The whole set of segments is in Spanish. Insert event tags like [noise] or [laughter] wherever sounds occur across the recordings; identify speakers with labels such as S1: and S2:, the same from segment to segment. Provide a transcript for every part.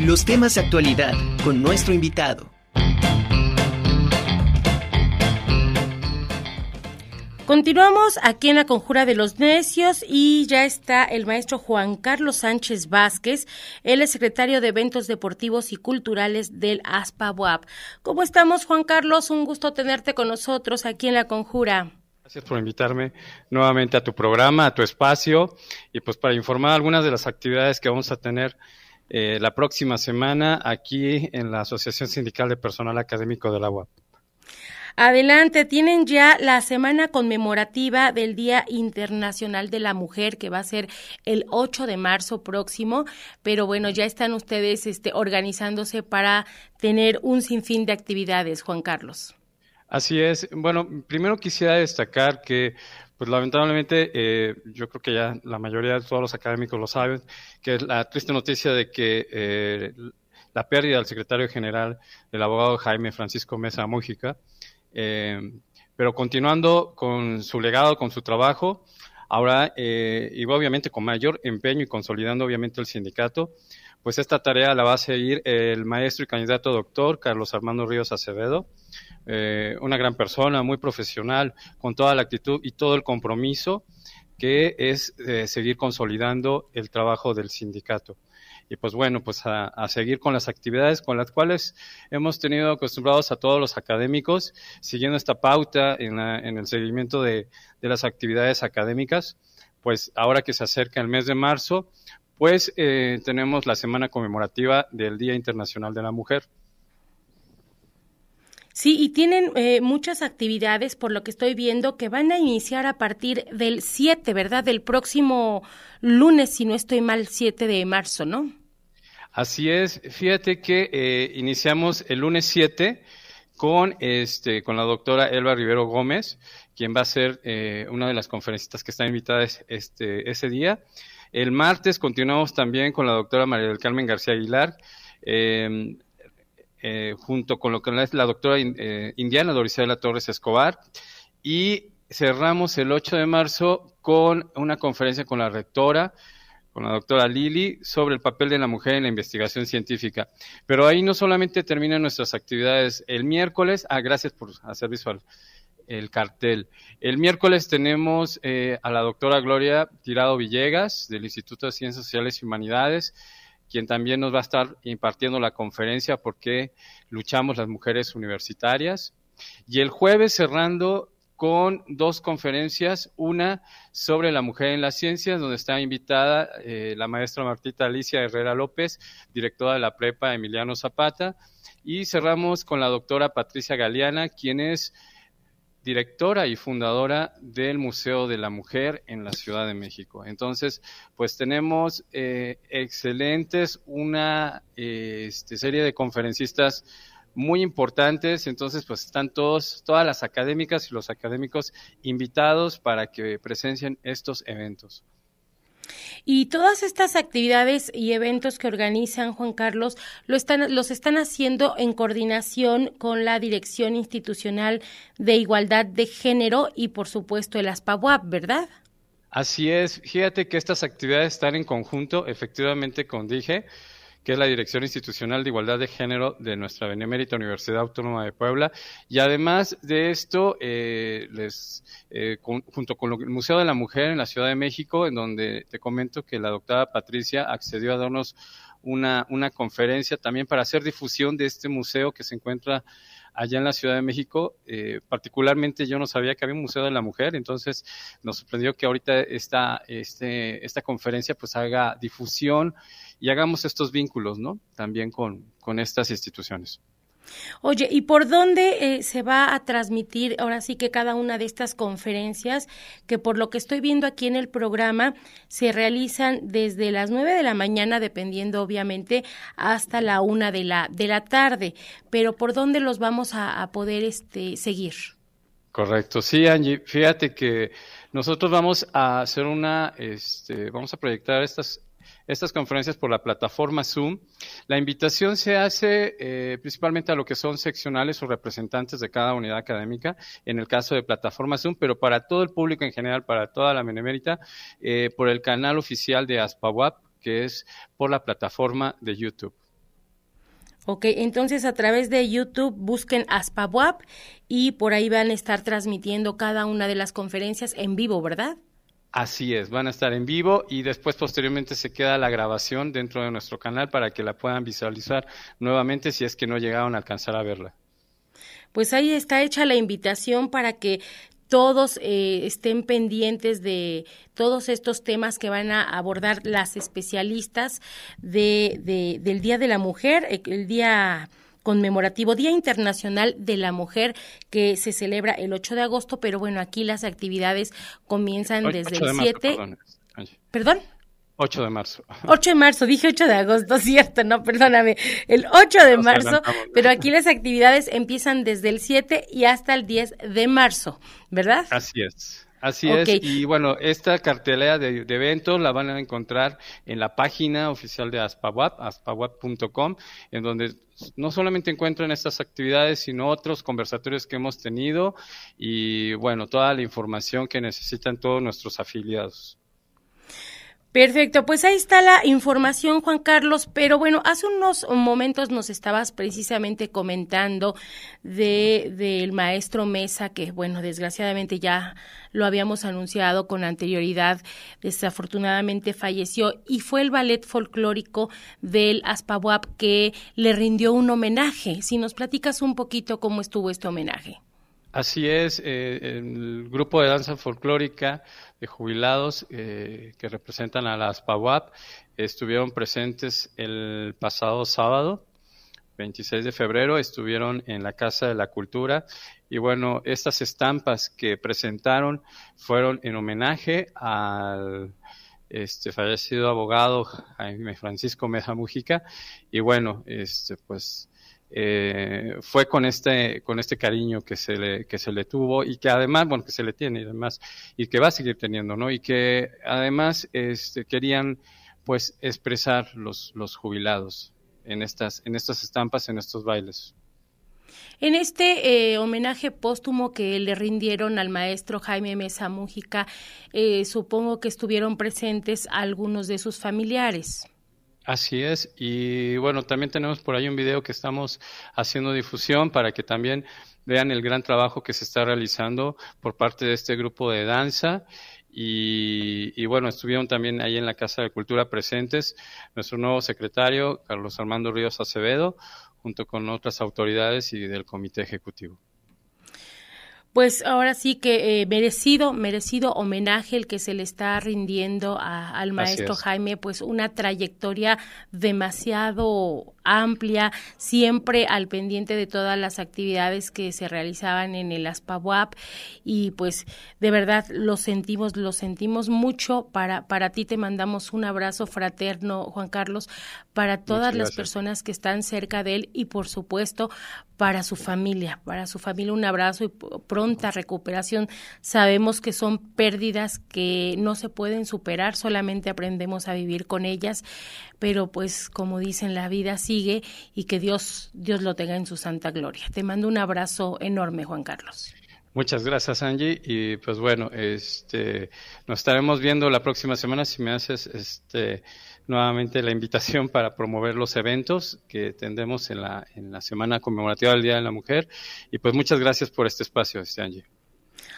S1: Los temas de actualidad con nuestro invitado.
S2: Continuamos aquí en la Conjura de los Necios y ya está el maestro Juan Carlos Sánchez Vázquez, él es secretario de Eventos Deportivos y Culturales del ASPA ¿Cómo estamos, Juan Carlos? Un gusto tenerte con nosotros aquí en la Conjura.
S3: Gracias por invitarme nuevamente a tu programa, a tu espacio y pues para informar algunas de las actividades que vamos a tener eh, la próxima semana aquí en la Asociación Sindical de Personal Académico de la UAP.
S2: Adelante, tienen ya la semana conmemorativa del Día Internacional de la Mujer, que va a ser el 8 de marzo próximo, pero bueno, ya están ustedes este, organizándose para tener un sinfín de actividades, Juan Carlos.
S3: Así es. Bueno, primero quisiera destacar que, pues lamentablemente, eh, yo creo que ya la mayoría de todos los académicos lo saben, que es la triste noticia de que eh, la pérdida del secretario general, del abogado Jaime Francisco Mesa Mújica, eh, pero continuando con su legado, con su trabajo, ahora, eh, y obviamente con mayor empeño y consolidando obviamente el sindicato, pues esta tarea la va a seguir el maestro y candidato doctor Carlos Armando Ríos Acevedo, eh, una gran persona, muy profesional, con toda la actitud y todo el compromiso que es seguir consolidando el trabajo del sindicato y pues bueno, pues a, seguir con las actividades con las cuales hemos tenido acostumbrados a todos los académicos, siguiendo esta pauta en, el seguimiento de, las actividades académicas, pues ahora que se acerca el mes de marzo, pues eh, tenemos la semana conmemorativa del Día Internacional de la Mujer.
S2: Sí, y tienen eh, muchas actividades, por lo que estoy viendo, que van a iniciar a partir del 7, ¿verdad? Del próximo lunes, si no estoy mal, 7 de marzo, ¿no?
S3: Así es, fíjate que eh, iniciamos el lunes 7 con, este, con la doctora Elba Rivero Gómez, quien va a ser eh, una de las conferencistas que están invitadas este, ese día. El martes continuamos también con la doctora María del Carmen García Aguilar, em, eh, junto con lo que es la doctora indiana Dorisela Torres Escobar. Y cerramos el 8 de marzo con una conferencia con la rectora con la doctora Lili sobre el papel de la mujer en la investigación científica. Pero ahí no solamente terminan nuestras actividades el miércoles, ah, gracias por hacer visual el cartel. El miércoles tenemos eh, a la doctora Gloria Tirado Villegas del Instituto de Ciencias Sociales y Humanidades, quien también nos va a estar impartiendo la conferencia por qué luchamos las mujeres universitarias. Y el jueves cerrando con dos conferencias, una sobre la mujer en las ciencias, donde está invitada eh, la maestra Martita Alicia Herrera López, directora de la prepa Emiliano Zapata, y cerramos con la doctora Patricia Galeana, quien es directora y fundadora del Museo de la Mujer en la Ciudad de México. Entonces, pues tenemos eh, excelentes, una eh, este, serie de conferencistas muy importantes, entonces pues están todos, todas las académicas y los académicos invitados para que presencien estos eventos.
S2: Y todas estas actividades y eventos que organizan Juan Carlos lo están, los están haciendo en coordinación con la Dirección Institucional de Igualdad de Género y por supuesto el ASPAWAP, ¿verdad?
S3: Así es, fíjate que estas actividades están en conjunto, efectivamente, con DIGE que es la Dirección Institucional de Igualdad de Género de nuestra Benemérita Universidad Autónoma de Puebla. Y además de esto, eh, les, eh, junto con el Museo de la Mujer en la Ciudad de México, en donde te comento que la doctora Patricia accedió a darnos una, una conferencia también para hacer difusión de este museo que se encuentra allá en la Ciudad de México. Eh, particularmente yo no sabía que había un Museo de la Mujer, entonces nos sorprendió que ahorita esta, este, esta conferencia pues haga difusión y hagamos estos vínculos, ¿no? También con, con estas instituciones.
S2: Oye, ¿y por dónde eh, se va a transmitir ahora sí que cada una de estas conferencias, que por lo que estoy viendo aquí en el programa, se realizan desde las nueve de la mañana, dependiendo obviamente, hasta la una de la, de la tarde? Pero ¿por dónde los vamos a, a poder este, seguir?
S3: Correcto, sí, Angie. Fíjate que nosotros vamos a hacer una, este, vamos a proyectar estas estas conferencias por la plataforma Zoom. La invitación se hace eh, principalmente a lo que son seccionales o representantes de cada unidad académica, en el caso de plataforma Zoom, pero para todo el público en general, para toda la Benemérita, eh, por el canal oficial de ASPAWAP, que es por la plataforma de YouTube.
S2: Ok, entonces a través de YouTube busquen Aspabuap y por ahí van a estar transmitiendo cada una de las conferencias en vivo, ¿verdad?
S3: Así es, van a estar en vivo y después posteriormente se queda la grabación dentro de nuestro canal para que la puedan visualizar nuevamente si es que no llegaron a alcanzar a verla.
S2: Pues ahí está hecha la invitación para que todos eh, estén pendientes de todos estos temas que van a abordar las especialistas de, del Día de la Mujer, eh, el día conmemorativo Día Internacional de la Mujer que se celebra el 8 de agosto, pero bueno, aquí las actividades comienzan desde el 7. ¿Perdón?
S3: 8 de marzo.
S2: 8 de marzo, dije 8 de agosto, [laughs] cierto, no, perdóname. El 8 de marzo, pero aquí las actividades empiezan desde el 7 y hasta el 10 de marzo, ¿verdad?
S3: Así es. Así es, y bueno, esta cartelera de, eventos la van a encontrar en la página oficial de Aspawap, aspawap.com, en donde no solamente encuentran estas actividades, sino otros conversatorios que hemos tenido y bueno, toda la información que necesitan todos nuestros afiliados.
S2: Perfecto, pues ahí está la información, Juan Carlos. Pero bueno, hace unos momentos nos estabas precisamente comentando de del maestro Mesa, que bueno, desgraciadamente ya lo habíamos anunciado con anterioridad, desafortunadamente falleció y fue el ballet folclórico del Aspabuap que le rindió un homenaje. Si nos platicas un poquito cómo estuvo este homenaje.
S3: Así es, eh, el grupo de danza folclórica de jubilados eh, que representan a las PAWAP estuvieron presentes el pasado sábado, 26 de febrero, estuvieron en la Casa de la Cultura. Y bueno, estas estampas que presentaron fueron en homenaje al este fallecido abogado Jaime Francisco Meza Mujica. Y bueno, este pues eh, fue con este, con este cariño que se le, que se le tuvo y que además, bueno, que se le tiene y además, y que va a seguir teniendo, ¿no? Y que además este, querían, pues, expresar los, los jubilados en estas, en estas estampas, en estos bailes.
S2: En este eh, homenaje póstumo que le rindieron al maestro Jaime Mesa Mújica, eh, supongo que estuvieron presentes algunos de sus familiares.
S3: Así es, y bueno, también tenemos por ahí un video que estamos haciendo difusión para que también vean el gran trabajo que se está realizando por parte de este grupo de danza. Y, bueno, estuvieron también ahí en la Casa de Cultura presentes nuestro nuevo secretario, Carlos Armando Ríos Acevedo, junto con otras autoridades y del Comité Ejecutivo
S2: pues ahora sí que eh, merecido, merecido homenaje el que se le está rindiendo al maestro Jaime, pues una trayectoria demasiado amplia, siempre al pendiente de todas las actividades que se realizaban en el ASPAWAP y pues de verdad lo sentimos, lo sentimos mucho. Para, para ti te mandamos un abrazo fraterno, Juan Carlos, para todas las personas que están cerca de él y por supuesto para su familia, para su familia un abrazo y pronta recuperación. Sabemos que son pérdidas que no se pueden superar, solamente aprendemos a vivir con ellas, pero pues como dicen, la vida sigue y que Dios, Dios lo tenga en su santa gloria. Te mando un abrazo enorme, Juan Carlos.
S3: Muchas gracias, Angie. Y pues bueno, este, nos estaremos viendo la próxima semana si me haces este, nuevamente la invitación para promover los eventos que tendremos en la, en la semana conmemorativa del Día de la Mujer. Y pues muchas gracias por este espacio, este, Angie.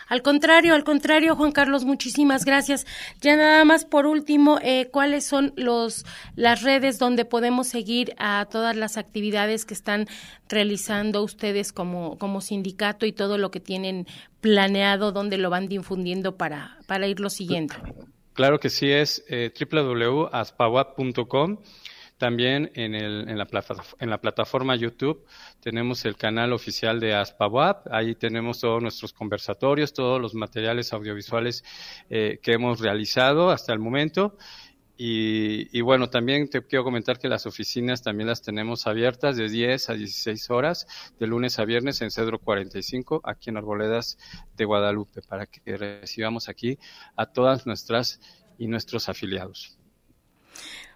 S2: Al contrario, al contrario, Juan Carlos, muchísimas gracias. Ya nada más por último, eh, ¿cuáles son los las redes donde podemos seguir a todas las actividades que están realizando ustedes como, como sindicato y todo lo que tienen planeado, donde lo van difundiendo para, para irlo siguiendo?
S3: Claro que sí, es eh, también en, el, en, la en, la plataforma YouTube tenemos el canal oficial de ASPAWAP. Ahí tenemos todos nuestros conversatorios, todos los materiales audiovisuales eh, que hemos realizado hasta el momento. Y, bueno, también te quiero comentar que las oficinas también las tenemos abiertas de 10 a 16 horas, de lunes a viernes en Cedro 45, aquí en Arboledas de Guadalupe, para que recibamos aquí a todas nuestras y nuestros afiliados.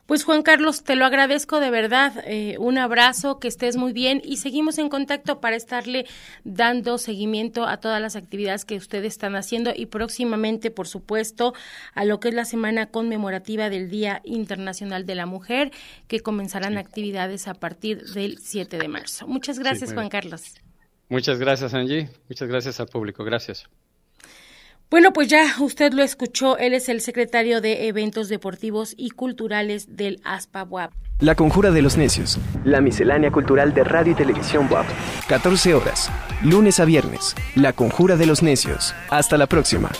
S2: Pues Juan Carlos, te lo agradezco de verdad. Eh, un abrazo, que estés muy bien y seguimos en contacto para estarle dando seguimiento a todas las actividades que ustedes están haciendo y próximamente, por supuesto, a lo que es la semana conmemorativa del Día Internacional de la Mujer, que comenzarán actividades a partir del 7 de marzo. Muchas gracias, Juan Carlos.
S3: Muchas gracias, Angie. Muchas gracias al público. Gracias.
S2: Bueno, pues ya usted lo escuchó, él es el secretario de Eventos Deportivos y Culturales del ASPA WAP.
S1: La Conjura de los Necios. La miscelánea cultural de radio y televisión WAP. 14 horas, lunes a viernes. La Conjura de los Necios. Hasta la próxima.